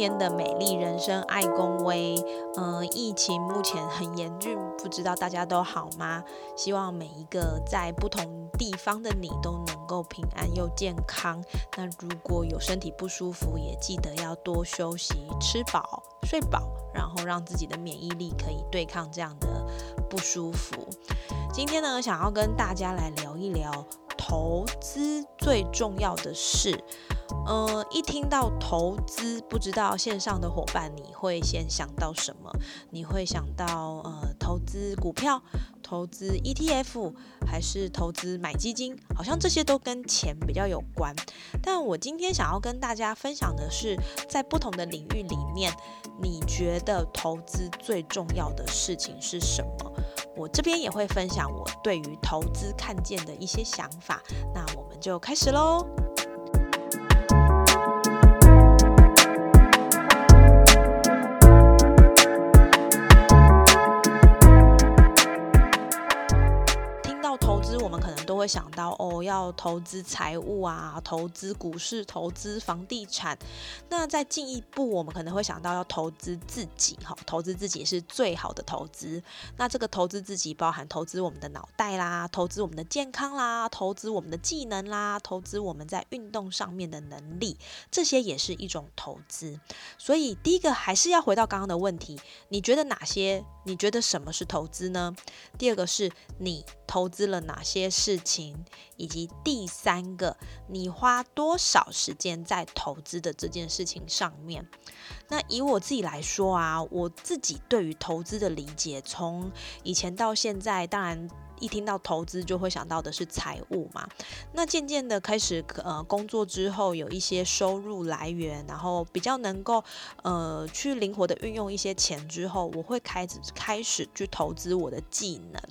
天的美丽人生爱公威。嗯，疫情目前很严峻，不知道大家都好吗？希望每一个在不同地方的你都能够平安又健康。那如果有身体不舒服，也记得要多休息，吃饱睡饱，然后让自己的免疫力可以对抗这样的不舒服。今天呢，想要跟大家来聊一聊投资最重要的事。呃，一听到投资，不知道线上的伙伴你会先想到什么？你会想到呃，投资股票、投资 ETF，还是投资买基金？好像这些都跟钱比较有关。但我今天想要跟大家分享的是，在不同的领域里面，你觉得投资最重要的事情是什么？我这边也会分享我对于投资看见的一些想法。那我们就开始喽。会想到哦，要投资财务啊，投资股市，投资房地产。那再进一步，我们可能会想到要投资自己，哈，投资自己是最好的投资。那这个投资自己，包含投资我们的脑袋啦，投资我们的健康啦，投资我们的技能啦，投资我们在运动上面的能力，这些也是一种投资。所以第一个还是要回到刚刚的问题，你觉得哪些？你觉得什么是投资呢？第二个是你投资了哪些事，情以及第三个，你花多少时间在投资的这件事情上面？那以我自己来说啊，我自己对于投资的理解，从以前到现在，当然。一听到投资就会想到的是财务嘛，那渐渐的开始呃工作之后有一些收入来源，然后比较能够呃去灵活的运用一些钱之后，我会开始开始去投资我的技能，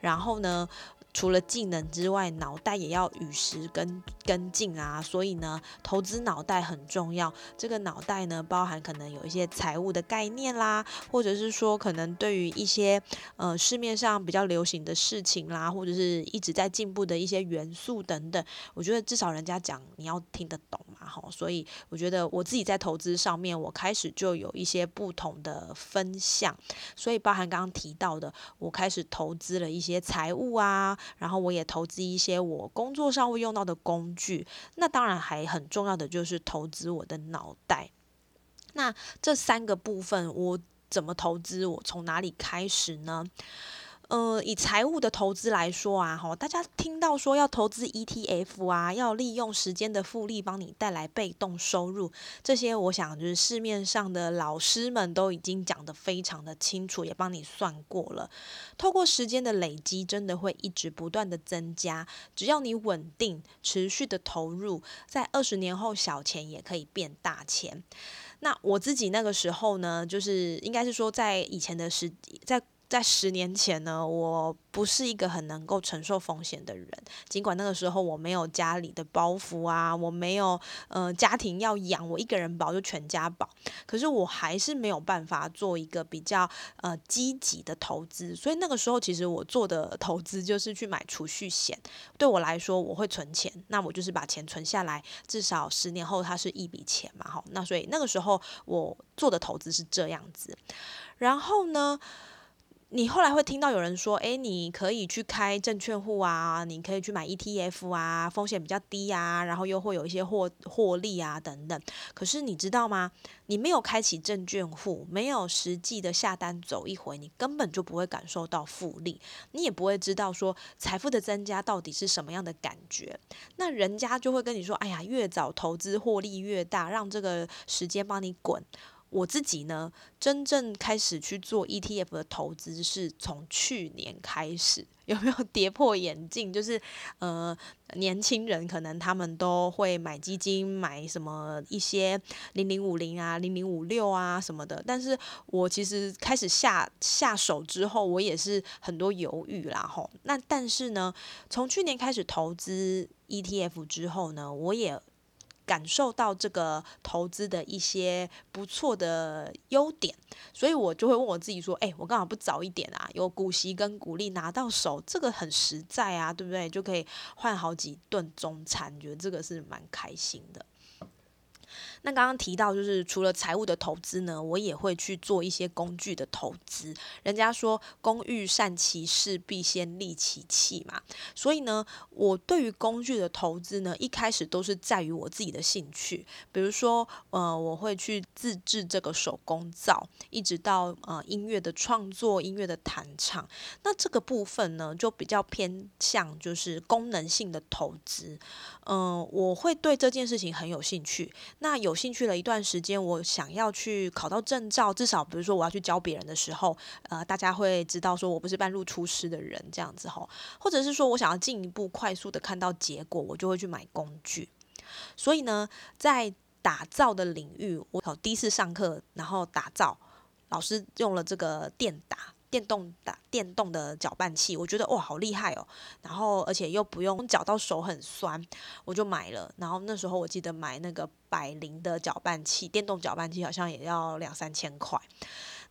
然后呢。除了技能之外，脑袋也要与时跟跟进啊。所以呢，投资脑袋很重要。这个脑袋呢，包含可能有一些财务的概念啦，或者是说可能对于一些呃市面上比较流行的事情啦，或者是一直在进步的一些元素等等。我觉得至少人家讲你要听得懂嘛，哈。所以我觉得我自己在投资上面，我开始就有一些不同的分项。所以包含刚刚提到的，我开始投资了一些财务啊。然后我也投资一些我工作上会用到的工具，那当然还很重要的就是投资我的脑袋。那这三个部分我怎么投资？我从哪里开始呢？呃，以财务的投资来说啊，哈，大家听到说要投资 ETF 啊，要利用时间的复利帮你带来被动收入，这些我想就是市面上的老师们都已经讲得非常的清楚，也帮你算过了。透过时间的累积，真的会一直不断的增加。只要你稳定、持续的投入，在二十年后，小钱也可以变大钱。那我自己那个时候呢，就是应该是说在以前的时在。在十年前呢，我不是一个很能够承受风险的人。尽管那个时候我没有家里的包袱啊，我没有呃家庭要养，我一个人保就全家保。可是我还是没有办法做一个比较呃积极的投资。所以那个时候其实我做的投资就是去买储蓄险。对我来说，我会存钱，那我就是把钱存下来，至少十年后它是一笔钱嘛。好，那所以那个时候我做的投资是这样子。然后呢？你后来会听到有人说：“诶，你可以去开证券户啊，你可以去买 ETF 啊，风险比较低啊，然后又会有一些获获利啊等等。”可是你知道吗？你没有开启证券户，没有实际的下单走一回，你根本就不会感受到复利，你也不会知道说财富的增加到底是什么样的感觉。那人家就会跟你说：“哎呀，越早投资获利越大，让这个时间帮你滚。”我自己呢，真正开始去做 ETF 的投资是从去年开始。有没有跌破眼镜？就是呃，年轻人可能他们都会买基金，买什么一些零零五零啊、零零五六啊什么的。但是我其实开始下下手之后，我也是很多犹豫啦吼。那但是呢，从去年开始投资 ETF 之后呢，我也。感受到这个投资的一些不错的优点，所以我就会问我自己说：“哎，我干嘛不早一点啊？有股息跟股利拿到手，这个很实在啊，对不对？就可以换好几顿中餐，觉得这个是蛮开心的。”那刚刚提到，就是除了财务的投资呢，我也会去做一些工具的投资。人家说“工欲善其事，必先利其器”嘛，所以呢，我对于工具的投资呢，一开始都是在于我自己的兴趣。比如说，呃，我会去自制这个手工皂，一直到呃音乐的创作、音乐的弹唱。那这个部分呢，就比较偏向就是功能性的投资。嗯，我会对这件事情很有兴趣。那有有兴趣了一段时间，我想要去考到证照，至少比如说我要去教别人的时候，呃，大家会知道说我不是半路出师的人这样子吼，或者是说我想要进一步快速的看到结果，我就会去买工具。所以呢，在打造的领域，我第一次上课，然后打造，老师用了这个电打。电动打电动的搅拌器，我觉得哇好厉害哦，然后而且又不用搅到手很酸，我就买了。然后那时候我记得买那个百灵的搅拌器，电动搅拌器好像也要两三千块。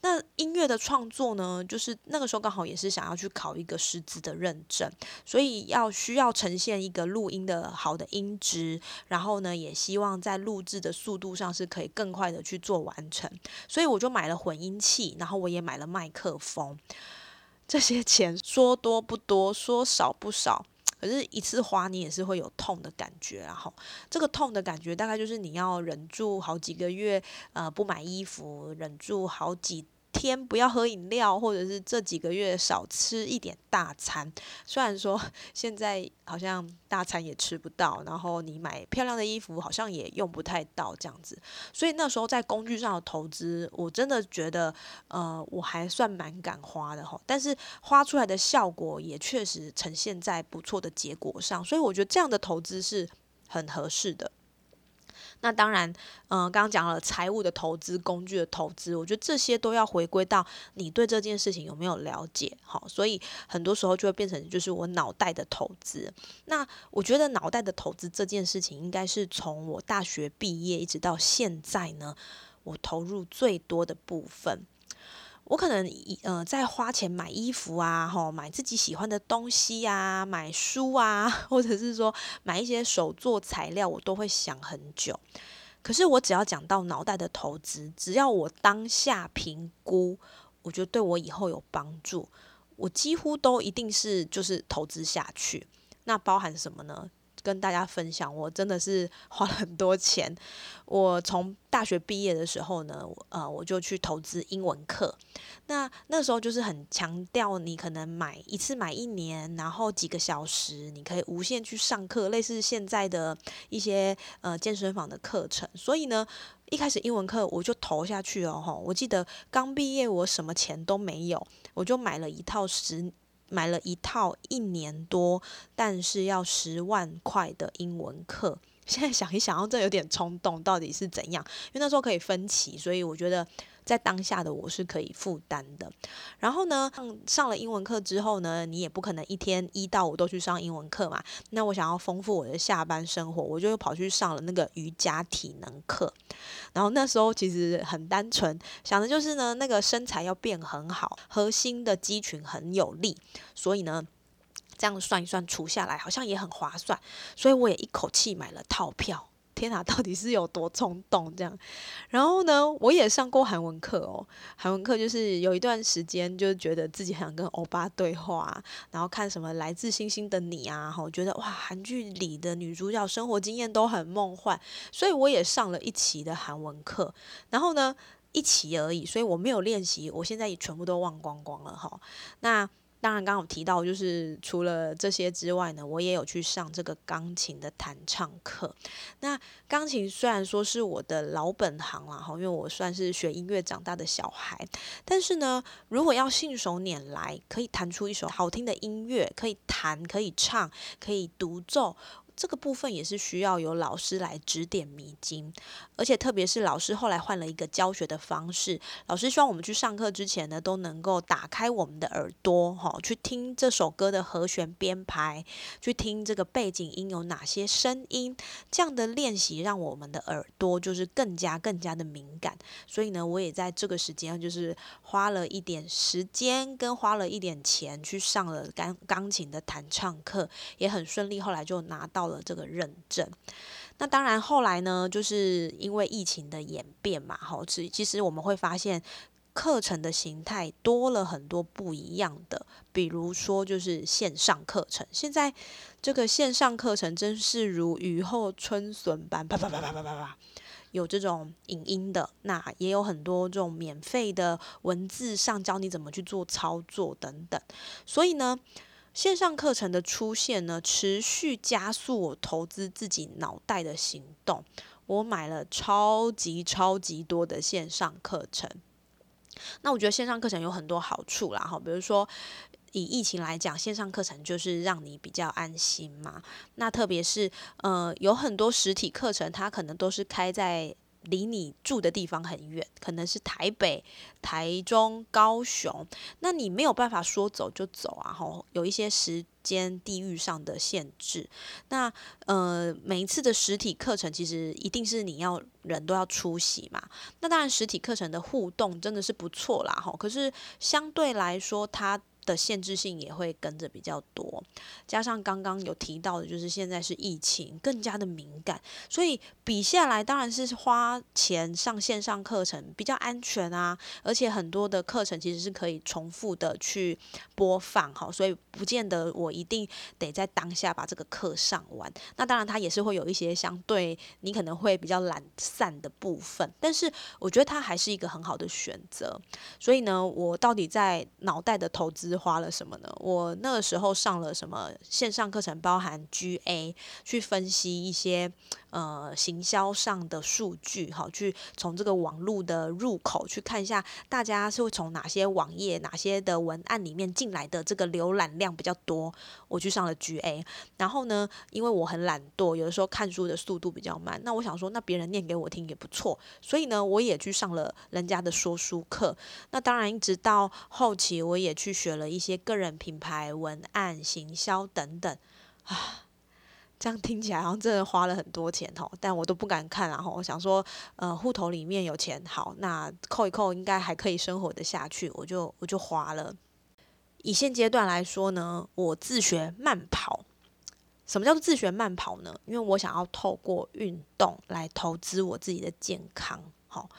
那音乐的创作呢，就是那个时候刚好也是想要去考一个师资的认证，所以要需要呈现一个录音的好的音质，然后呢，也希望在录制的速度上是可以更快的去做完成，所以我就买了混音器，然后我也买了麦克风，这些钱说多不多，说少不少，可是一次花你也是会有痛的感觉，然后这个痛的感觉大概就是你要忍住好几个月，呃，不买衣服，忍住好几。天不要喝饮料，或者是这几个月少吃一点大餐。虽然说 现在好像大餐也吃不到，然后你买漂亮的衣服好像也用不太到这样子。所以那时候在工具上的投资，我真的觉得，呃，我还算蛮敢花的哈。但是花出来的效果也确实呈现在不错的结果上，所以我觉得这样的投资是很合适的。那当然，嗯，刚刚讲了财务的投资、工具的投资，我觉得这些都要回归到你对这件事情有没有了解，好，所以很多时候就会变成就是我脑袋的投资。那我觉得脑袋的投资这件事情，应该是从我大学毕业一直到现在呢，我投入最多的部分。我可能呃在花钱买衣服啊，吼买自己喜欢的东西啊，买书啊，或者是说买一些手作材料，我都会想很久。可是我只要讲到脑袋的投资，只要我当下评估，我觉得对我以后有帮助，我几乎都一定是就是投资下去。那包含什么呢？跟大家分享，我真的是 花了很多钱。我从大学毕业的时候呢，呃，我就去投资英文课。那那时候就是很强调，你可能买一次买一年，然后几个小时，你可以无限去上课，类似现在的一些呃健身房的课程。所以呢，一开始英文课我就投下去了哈。我记得刚毕业，我什么钱都没有，我就买了一套十。买了一套一年多，但是要十万块的英文课。现在想一想，这有点冲动，到底是怎样？因为那时候可以分期，所以我觉得。在当下的我是可以负担的，然后呢，上了英文课之后呢，你也不可能一天一到五都去上英文课嘛。那我想要丰富我的下班生活，我就又跑去上了那个瑜伽体能课。然后那时候其实很单纯，想的就是呢，那个身材要变很好，核心的肌群很有力，所以呢，这样算一算除下来好像也很划算，所以我也一口气买了套票。天哪，到底是有多冲动这样？然后呢，我也上过韩文课哦。韩文课就是有一段时间，就觉得自己很想跟欧巴对话，然后看什么《来自星星的你》啊，哈，觉得哇，韩剧里的女主角生活经验都很梦幻，所以我也上了一期的韩文课。然后呢，一期而已，所以我没有练习，我现在也全部都忘光光了哈。那当然，刚刚有提到，就是除了这些之外呢，我也有去上这个钢琴的弹唱课。那钢琴虽然说是我的老本行了，哈，因为我算是学音乐长大的小孩，但是呢，如果要信手拈来，可以弹出一首好听的音乐，可以弹，可以唱，可以独奏。这个部分也是需要有老师来指点迷津，而且特别是老师后来换了一个教学的方式，老师希望我们去上课之前呢，都能够打开我们的耳朵，哈，去听这首歌的和弦编排，去听这个背景音有哪些声音，这样的练习让我们的耳朵就是更加更加的敏感。所以呢，我也在这个时间就是花了一点时间跟花了一点钱去上了钢钢琴的弹唱课，也很顺利，后来就拿到。到了这个认证，那当然后来呢，就是因为疫情的演变嘛，好，其实我们会发现课程的形态多了很多不一样的，比如说就是线上课程，现在这个线上课程真是如雨后春笋般，啪啪啪啪啪啪啪，有这种影音的，那也有很多这种免费的文字上教你怎么去做操作等等，所以呢。线上课程的出现呢，持续加速我投资自己脑袋的行动。我买了超级超级多的线上课程。那我觉得线上课程有很多好处啦，哈，比如说以疫情来讲，线上课程就是让你比较安心嘛。那特别是呃，有很多实体课程，它可能都是开在。离你住的地方很远，可能是台北、台中、高雄，那你没有办法说走就走啊，吼，有一些时间、地域上的限制。那呃，每一次的实体课程，其实一定是你要人都要出席嘛。那当然，实体课程的互动真的是不错啦，吼。可是相对来说，它的限制性也会跟着比较多，加上刚刚有提到的，就是现在是疫情，更加的敏感，所以比下来当然是花钱上线上课程比较安全啊，而且很多的课程其实是可以重复的去播放，哈，所以不见得我一定得在当下把这个课上完。那当然它也是会有一些相对你可能会比较懒散的部分，但是我觉得它还是一个很好的选择。所以呢，我到底在脑袋的投资。花了什么呢？我那个时候上了什么线上课程，包含 GA 去分析一些呃行销上的数据，好，去从这个网络的入口去看一下，大家是会从哪些网页、哪些的文案里面进来的这个浏览量比较多，我去上了 GA。然后呢，因为我很懒惰，有的时候看书的速度比较慢，那我想说，那别人念给我听也不错，所以呢，我也去上了人家的说书课。那当然，一直到后期，我也去学了。一些个人品牌文案、行销等等啊，这样听起来好像真的花了很多钱哦，但我都不敢看。然后我想说，呃，户头里面有钱，好，那扣一扣应该还可以生活的下去，我就我就花了。以现阶段来说呢，我自学慢跑。什么叫做自学慢跑呢？因为我想要透过运动来投资我自己的健康，好。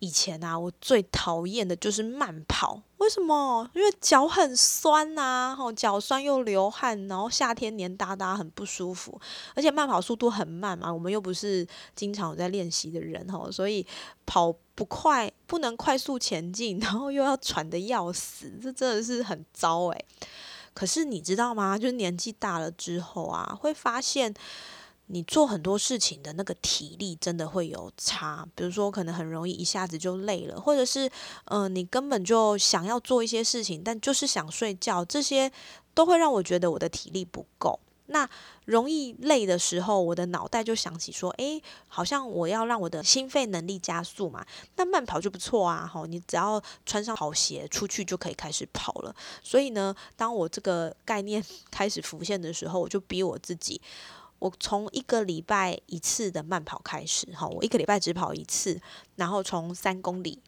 以前啊，我最讨厌的就是慢跑。为什么？因为脚很酸呐，吼，脚酸又流汗，然后夏天黏哒哒，很不舒服。而且慢跑速度很慢嘛，我们又不是经常有在练习的人，吼，所以跑不快，不能快速前进，然后又要喘得要死，这真的是很糟诶。可是你知道吗？就是年纪大了之后啊，会发现。你做很多事情的那个体力真的会有差，比如说可能很容易一下子就累了，或者是嗯，你根本就想要做一些事情，但就是想睡觉，这些都会让我觉得我的体力不够。那容易累的时候，我的脑袋就想起说，诶，好像我要让我的心肺能力加速嘛，那慢跑就不错啊。吼，你只要穿上跑鞋出去就可以开始跑了。所以呢，当我这个概念 开始浮现的时候，我就逼我自己。我从一个礼拜一次的慢跑开始，哈，我一个礼拜只跑一次，然后从三公里，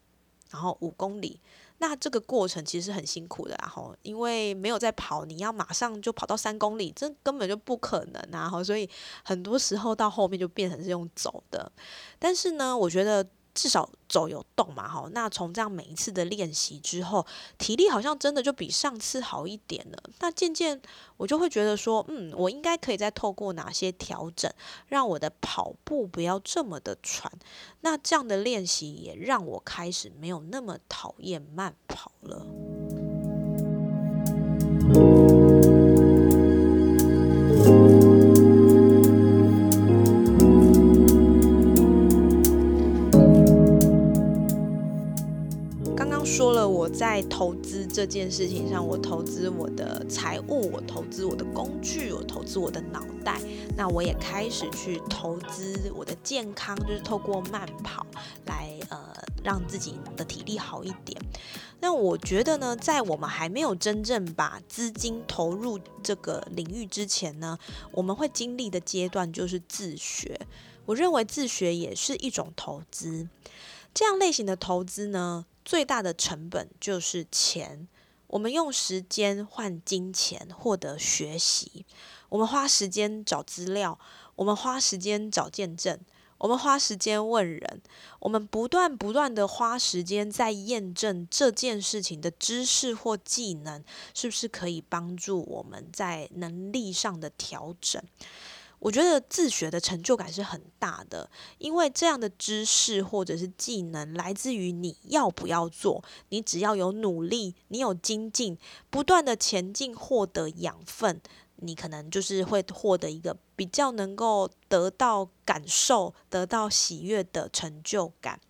然后五公里，那这个过程其实很辛苦的，然后因为没有在跑，你要马上就跑到三公里，这根本就不可能啊，哈，所以很多时候到后面就变成是用走的，但是呢，我觉得。至少走有动嘛，哈，那从这样每一次的练习之后，体力好像真的就比上次好一点了。那渐渐我就会觉得说，嗯，我应该可以再透过哪些调整，让我的跑步不要这么的喘。那这样的练习也让我开始没有那么讨厌慢跑了。在投资这件事情上，我投资我的财务，我投资我的工具，我投资我的脑袋，那我也开始去投资我的健康，就是透过慢跑来呃让自己的体力好一点。那我觉得呢，在我们还没有真正把资金投入这个领域之前呢，我们会经历的阶段就是自学。我认为自学也是一种投资。这样类型的投资呢，最大的成本就是钱。我们用时间换金钱，获得学习。我们花时间找资料，我们花时间找见证，我们花时间问人，我们不断不断的花时间在验证这件事情的知识或技能是不是可以帮助我们在能力上的调整。我觉得自学的成就感是很大的，因为这样的知识或者是技能来自于你要不要做，你只要有努力，你有精进，不断的前进，获得养分，你可能就是会获得一个比较能够得到感受、得到喜悦的成就感。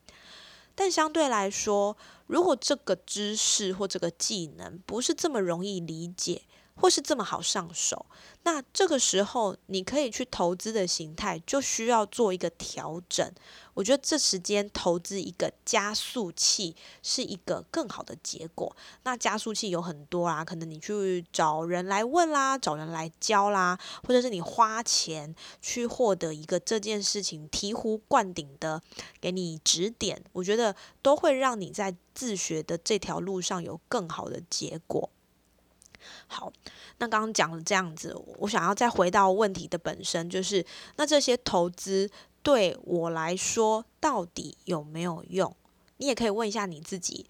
但相对来说，如果这个知识或这个技能不是这么容易理解，或是这么好上手，那这个时候你可以去投资的形态就需要做一个调整。我觉得这时间投资一个加速器是一个更好的结果。那加速器有很多啊，可能你去找人来问啦，找人来教啦，或者是你花钱去获得一个这件事情醍醐灌顶的给你指点，我觉得都会让你在自学的这条路上有更好的结果。好，那刚刚讲了这样子，我想要再回到问题的本身，就是那这些投资对我来说到底有没有用？你也可以问一下你自己，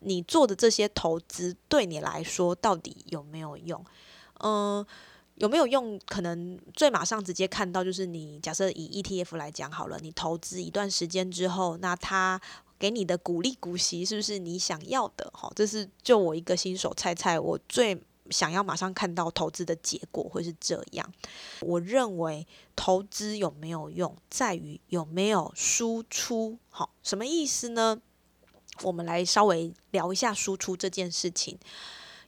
你做的这些投资对你来说到底有没有用？嗯，有没有用？可能最马上直接看到就是你假设以 ETF 来讲好了，你投资一段时间之后，那它。给你的鼓励股息是不是你想要的？好，这是就我一个新手菜菜，我最想要马上看到投资的结果会是这样。我认为投资有没有用，在于有没有输出。好，什么意思呢？我们来稍微聊一下输出这件事情。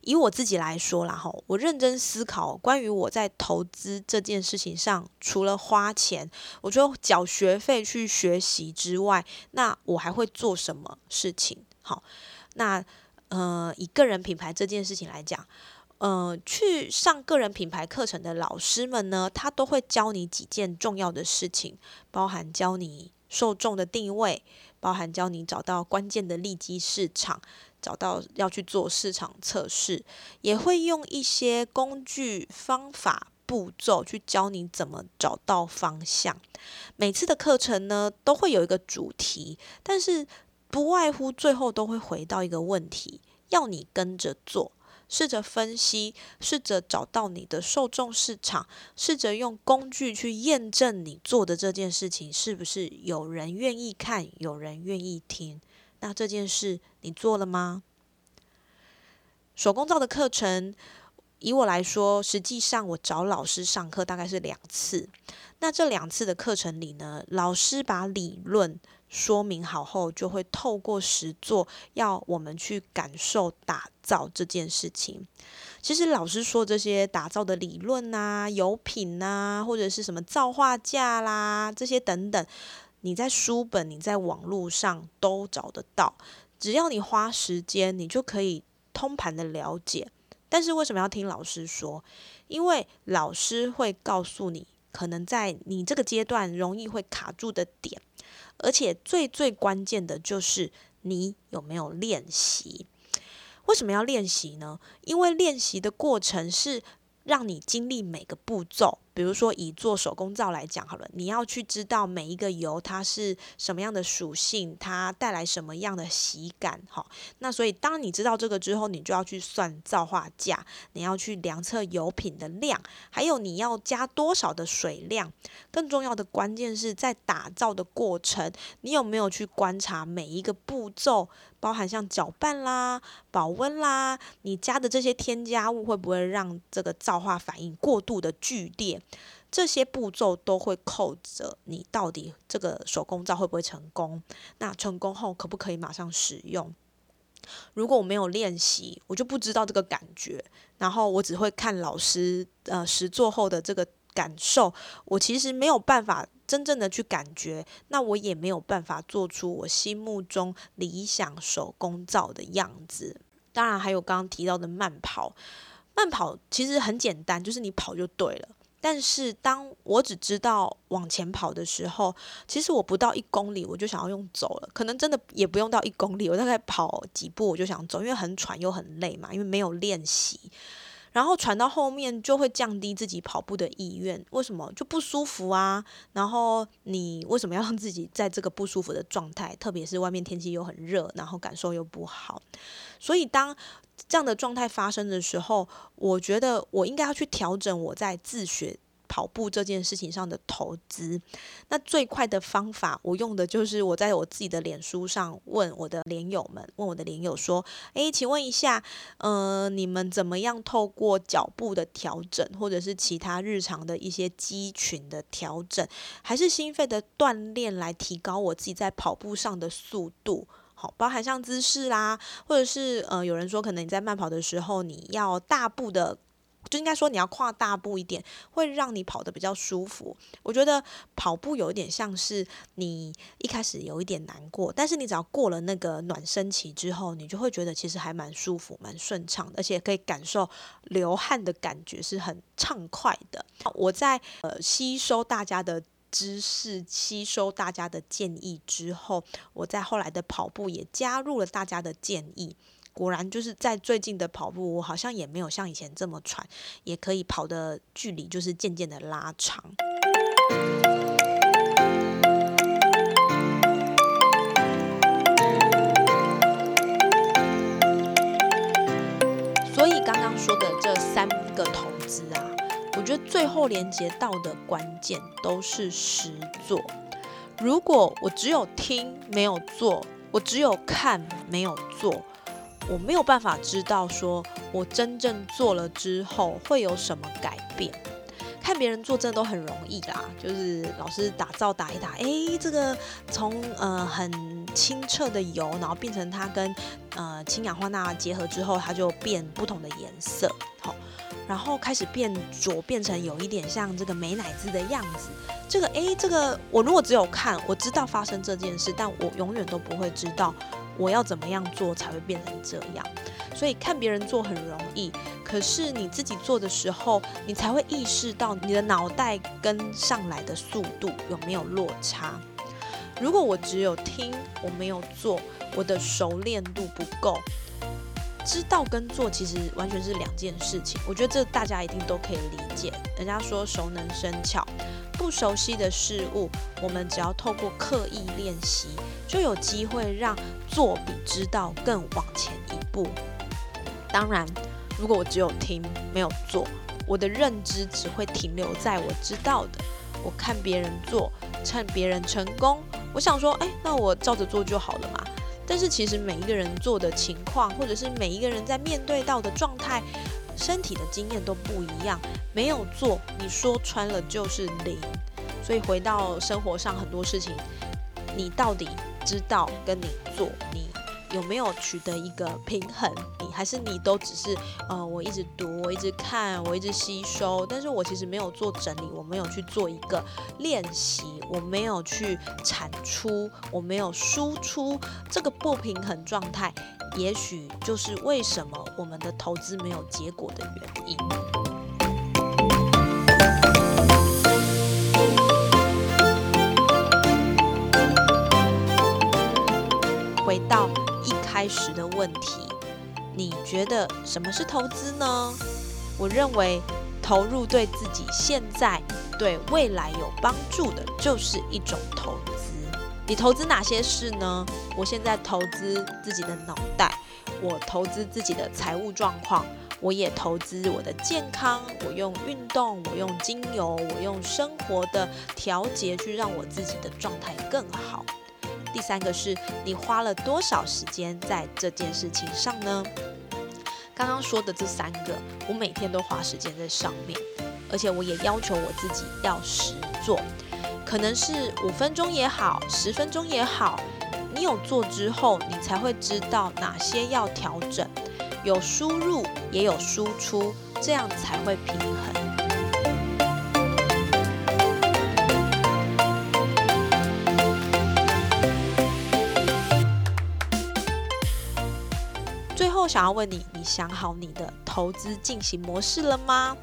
以我自己来说啦，哈，我认真思考关于我在投资这件事情上，除了花钱，我就缴学费去学习之外，那我还会做什么事情？好，那呃，以个人品牌这件事情来讲，呃，去上个人品牌课程的老师们呢，他都会教你几件重要的事情，包含教你受众的定位，包含教你找到关键的利基市场。找到要去做市场测试，也会用一些工具、方法、步骤去教你怎么找到方向。每次的课程呢，都会有一个主题，但是不外乎最后都会回到一个问题：要你跟着做，试着分析，试着找到你的受众市场，试着用工具去验证你做的这件事情是不是有人愿意看，有人愿意听。那这件事你做了吗？手工皂的课程，以我来说，实际上我找老师上课大概是两次。那这两次的课程里呢，老师把理论说明好后，就会透过实做，要我们去感受打造这件事情。其实老师说这些打造的理论啊、油品啊，或者是什么造化架啦，这些等等。你在书本、你在网络上都找得到，只要你花时间，你就可以通盘的了解。但是为什么要听老师说？因为老师会告诉你，可能在你这个阶段容易会卡住的点，而且最最关键的就是你有没有练习。为什么要练习呢？因为练习的过程是让你经历每个步骤。比如说，以做手工皂来讲好了，你要去知道每一个油它是什么样的属性，它带来什么样的喜感，哈。那所以，当你知道这个之后，你就要去算皂化价，你要去量测油品的量，还有你要加多少的水量。更重要的关键是在打造的过程，你有没有去观察每一个步骤，包含像搅拌啦、保温啦，你加的这些添加物会不会让这个皂化反应过度的剧烈？这些步骤都会扣着你到底这个手工皂会不会成功？那成功后可不可以马上使用？如果我没有练习，我就不知道这个感觉，然后我只会看老师呃实做后的这个感受，我其实没有办法真正的去感觉，那我也没有办法做出我心目中理想手工皂的样子。当然还有刚刚提到的慢跑，慢跑其实很简单，就是你跑就对了。但是当我只知道往前跑的时候，其实我不到一公里我就想要用走了，可能真的也不用到一公里，我大概跑几步我就想走，因为很喘又很累嘛，因为没有练习。然后喘到后面就会降低自己跑步的意愿，为什么就不舒服啊？然后你为什么要让自己在这个不舒服的状态？特别是外面天气又很热，然后感受又不好，所以当这样的状态发生的时候，我觉得我应该要去调整我在自学。跑步这件事情上的投资，那最快的方法，我用的就是我在我自己的脸书上问我的连友们，问我的连友说：“诶，请问一下，呃，你们怎么样透过脚步的调整，或者是其他日常的一些肌群的调整，还是心肺的锻炼，来提高我自己在跑步上的速度？好，包含像姿势啦，或者是呃，有人说可能你在慢跑的时候，你要大步的。”就应该说你要跨大步一点，会让你跑得比较舒服。我觉得跑步有一点像是你一开始有一点难过，但是你只要过了那个暖身期之后，你就会觉得其实还蛮舒服、蛮顺畅的，而且可以感受流汗的感觉是很畅快的。我在呃吸收大家的知识、吸收大家的建议之后，我在后来的跑步也加入了大家的建议。果然就是在最近的跑步，我好像也没有像以前这么喘，也可以跑的距离就是渐渐的拉长。所以刚刚说的这三个投资啊，我觉得最后连接到的关键都是实做。如果我只有听没有做，我只有看没有做。我没有办法知道，说我真正做了之后会有什么改变。看别人做真的都很容易啦，就是老师打造打一打，哎，这个从呃很清澈的油，然后变成它跟呃氢氧化钠结合之后，它就变不同的颜色，好，然后开始变浊，变成有一点像这个美乃滋的样子。这个哎，这个我如果只有看，我知道发生这件事，但我永远都不会知道。我要怎么样做才会变成这样？所以看别人做很容易，可是你自己做的时候，你才会意识到你的脑袋跟上来的速度有没有落差。如果我只有听，我没有做，我的熟练度不够。知道跟做其实完全是两件事情，我觉得这大家一定都可以理解。人家说熟能生巧，不熟悉的事物，我们只要透过刻意练习，就有机会让做比知道更往前一步。当然，如果我只有听没有做，我的认知只会停留在我知道的。我看别人做，趁别人成功，我想说，哎，那我照着做就好了嘛。但是其实每一个人做的情况，或者是每一个人在面对到的状态、身体的经验都不一样。没有做，你说穿了就是零。所以回到生活上很多事情，你到底知道跟你做，你。有没有取得一个平衡？还是你都只是呃，我一直读，我一直看，我一直吸收，但是我其实没有做整理，我没有去做一个练习，我没有去产出，我没有输出，这个不平衡状态，也许就是为什么我们的投资没有结果的原因。回到一。开始的问题，你觉得什么是投资呢？我认为投入对自己现在、对未来有帮助的，就是一种投资。你投资哪些事呢？我现在投资自己的脑袋，我投资自己的财务状况，我也投资我的健康。我用运动，我用精油，我用生活的调节去让我自己的状态更好。第三个是你花了多少时间在这件事情上呢？刚刚说的这三个，我每天都花时间在上面，而且我也要求我自己要实做，可能是五分钟也好，十分钟也好，你有做之后，你才会知道哪些要调整，有输入也有输出，这样才会平衡。最后想要问你，你想好你的投资进行模式了吗？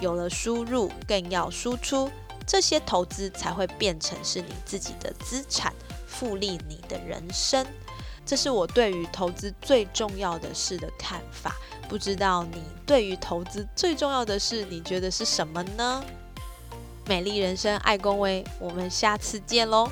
有了输入，更要输出，这些投资才会变成是你自己的资产，复利你的人生。这是我对于投资最重要的事的看法。不知道你对于投资最重要的事，你觉得是什么呢？美丽人生，爱公威，我们下次见喽。